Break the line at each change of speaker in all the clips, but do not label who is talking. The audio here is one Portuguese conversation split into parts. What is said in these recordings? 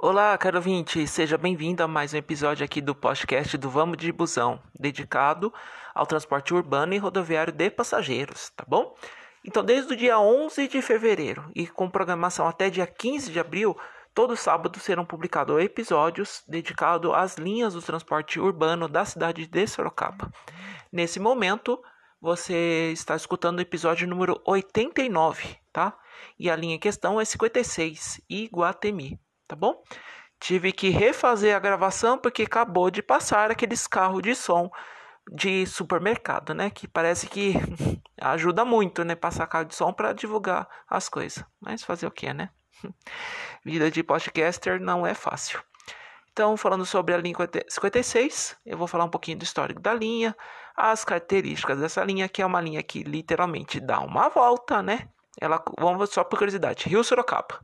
Olá, caro ouvinte, seja bem-vindo a mais um episódio aqui do podcast do Vamos de Busão, dedicado ao transporte urbano e rodoviário de passageiros, tá bom? Então, desde o dia 11 de fevereiro e com programação até dia 15 de abril, todo sábado serão publicados episódios dedicados às linhas do transporte urbano da cidade de Sorocaba. Nesse momento, você está escutando o episódio número 89, tá? E a linha em questão é 56, Iguatemi tá bom? Tive que refazer a gravação porque acabou de passar aqueles carros de som de supermercado, né? Que parece que ajuda muito, né? Passar carro de som para divulgar as coisas. Mas fazer o que, né? Vida de podcaster não é fácil. Então, falando sobre a linha 56, eu vou falar um pouquinho do histórico da linha, as características dessa linha, que é uma linha que literalmente dá uma volta, né? Ela, vamos só por curiosidade, Rio Sorocaba.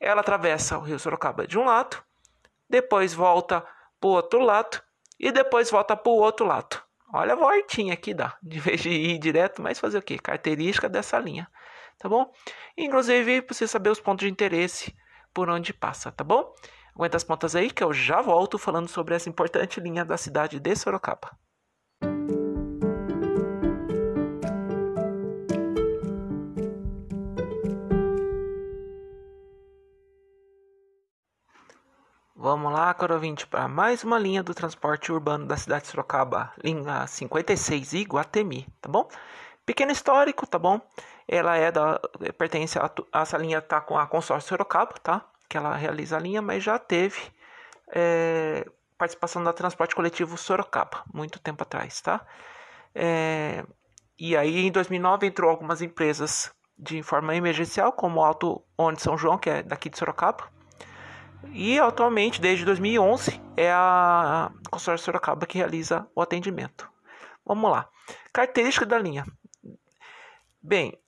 Ela atravessa o rio Sorocaba de um lado, depois volta para o outro lado e depois volta para o outro lado. Olha a voltinha aqui dá, de vez de ir direto, mas fazer o que? Característica dessa linha, tá bom? Inclusive, você saber os pontos de interesse por onde passa, tá bom? Aguenta as pontas aí que eu já volto falando sobre essa importante linha da cidade de Sorocaba. Vamos lá, caro ouvinte, para mais uma linha do transporte urbano da cidade de Sorocaba, linha 56 Iguatemi, tá bom? Pequeno histórico, tá bom? Ela é da pertence a essa linha tá com a consórcio Sorocaba, tá? Que ela realiza a linha, mas já teve é, participação da transporte coletivo Sorocaba, muito tempo atrás, tá? É, e aí em 2009 entrou algumas empresas de forma emergencial, como o Alto Onde São João, que é daqui de Sorocaba e atualmente, desde 2011, é a consórcio Sorocaba que realiza o atendimento. Vamos lá. Característica da linha. Bem,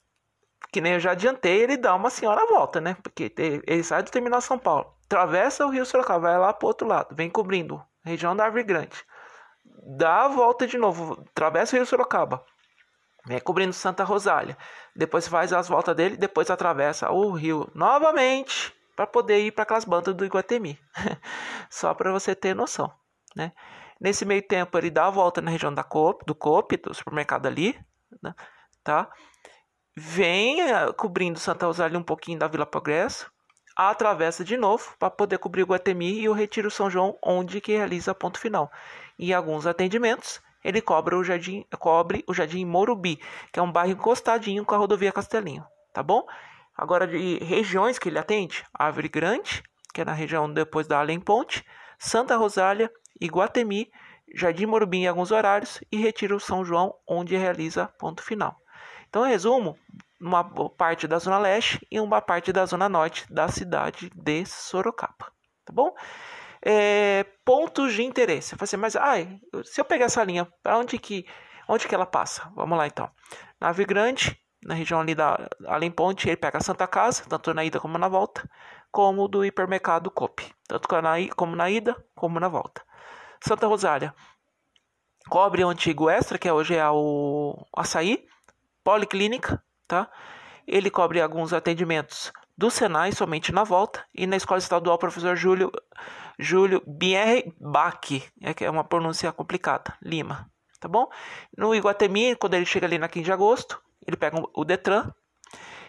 que nem eu já adiantei, ele dá uma senhora volta, né? Porque ele sai do terminal São Paulo, atravessa o Rio Sorocaba, vai lá para o outro lado, vem cobrindo região da Árvore Grande. Dá a volta de novo, atravessa o Rio Sorocaba, vem cobrindo Santa Rosália. Depois faz as voltas dele, depois atravessa o rio novamente para poder ir para aquelas bandas do Iguatemi. Só para você ter noção, né? Nesse meio tempo ele dá a volta na região da Coop, do Coop, do supermercado ali, né? tá? Vem uh, cobrindo Santa Rosália um pouquinho da Vila Progresso, atravessa de novo para poder cobrir o Guatemi e o Retiro São João, onde que realiza ponto final. E alguns atendimentos ele cobre o Jardim, cobre o Jardim Morubi, que é um bairro encostadinho com a rodovia Castelinho, tá bom? Agora, de regiões que ele atende: Árvore Grande, que é na região depois da Além Ponte, Santa Rosália, Iguatemi, Jardim Morumbi em alguns horários e Retiro São João, onde realiza ponto final. Então, resumo: uma parte da Zona Leste e uma parte da Zona Norte da cidade de Sorocaba. Tá bom? É, pontos de interesse. Falei assim, mas ai, se eu pegar essa linha, para onde que, onde que ela passa? Vamos lá então. Nave Grande, na região ali da Além Ponte, ele pega a Santa Casa, tanto na ida como na volta, como do hipermercado Coop, tanto como na ida como na volta. Santa Rosália cobre o antigo Extra, que hoje é o Açaí, Policlínica, tá? Ele cobre alguns atendimentos do Senai somente na volta e na Escola Estadual Professor Júlio Júlio Bierre Bach, é que é uma pronúncia complicada, Lima, tá bom? No Iguatemi, quando ele chega ali na 15 de agosto, ele pega o Detran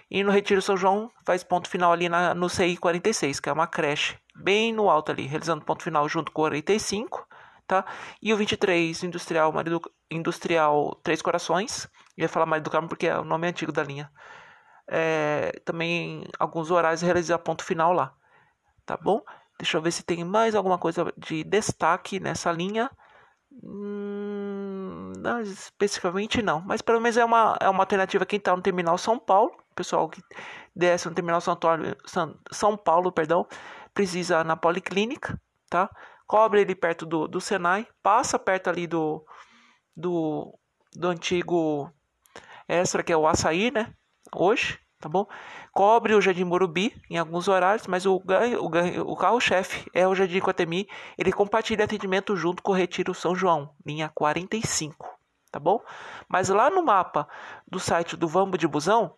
e no Retiro São João faz ponto final ali na, no CI 46, que é uma creche bem no alto ali, realizando ponto final junto com o 45, tá? E o 23 Industrial Marido, Industrial Três Corações, eu ia falar Marido do Carmo porque é o nome antigo da linha. É, também alguns horários realizar ponto final lá, tá bom? Deixa eu ver se tem mais alguma coisa de destaque nessa linha. Hum, não, especificamente não, mas pelo menos é uma, é uma alternativa quem está no terminal São Paulo, pessoal que desce no terminal São, São, São Paulo, perdão, precisa na policlínica, tá? Cobre ele perto do, do Senai, passa perto ali do, do, do antigo extra que é o açaí, né? Hoje, tá bom? Cobre o Jardim Morumbi em alguns horários, mas o, o, o carro-chefe é o Jardim Coatemi. Ele compartilha atendimento junto com o Retiro São João, linha 45, tá bom? Mas lá no mapa do site do Vambo de Busão,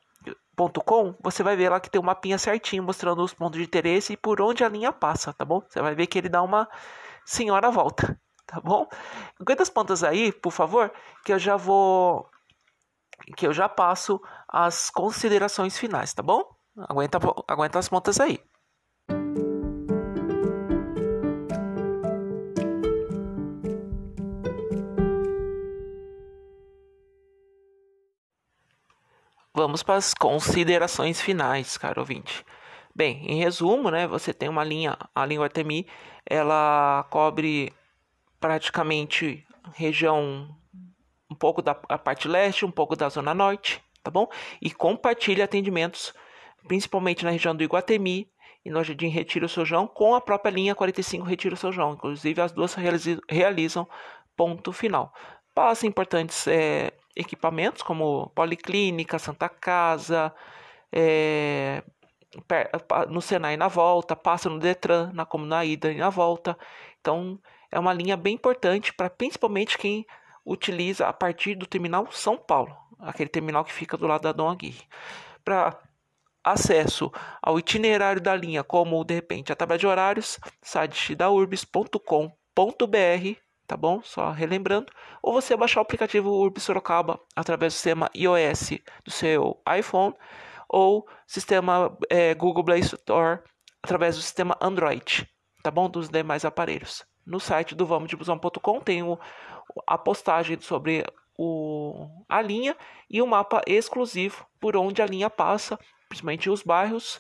Com, você vai ver lá que tem um mapinha certinho mostrando os pontos de interesse e por onde a linha passa, tá bom? Você vai ver que ele dá uma senhora volta, tá bom? Aguenta as pontas aí, por favor, que eu já vou que eu já passo as considerações finais, tá bom? Aguenta, aguenta as pontas aí. Vamos para as considerações finais, caro ouvinte. Bem, em resumo, né, você tem uma linha, a linha Artemi, ela cobre praticamente região um pouco da parte leste, um pouco da zona norte, tá bom? E compartilha atendimentos, principalmente na região do Iguatemi e no Jardim Retiro São João, com a própria linha 45 Retiro São João. Inclusive, as duas realizam ponto final. Passa importantes é, equipamentos como Policlínica, Santa Casa, é, no Senai na volta, passa no Detran, na, como na ida e na volta. Então, é uma linha bem importante para principalmente quem utiliza a partir do terminal São Paulo, aquele terminal que fica do lado da Dom Aguirre. Para acesso ao itinerário da linha, como de repente a tabela de horários, site da urbis.com.br tá bom? Só relembrando. Ou você baixar o aplicativo Urb Sorocaba através do sistema iOS do seu iPhone ou sistema é, Google Play Store através do sistema Android, tá bom? Dos demais aparelhos. No site do vamosdebusão.com tem o, a postagem sobre o, a linha e o um mapa exclusivo por onde a linha passa, principalmente os bairros,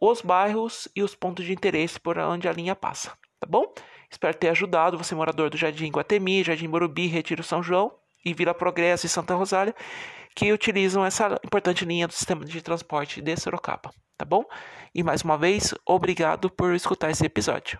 os bairros e os pontos de interesse por onde a linha passa, tá bom? Espero ter ajudado você, morador do Jardim Guatemi, Jardim Morumbi, Retiro São João e Vila Progresso e Santa Rosália, que utilizam essa importante linha do sistema de transporte de Sorocaba, tá bom? E mais uma vez, obrigado por escutar esse episódio.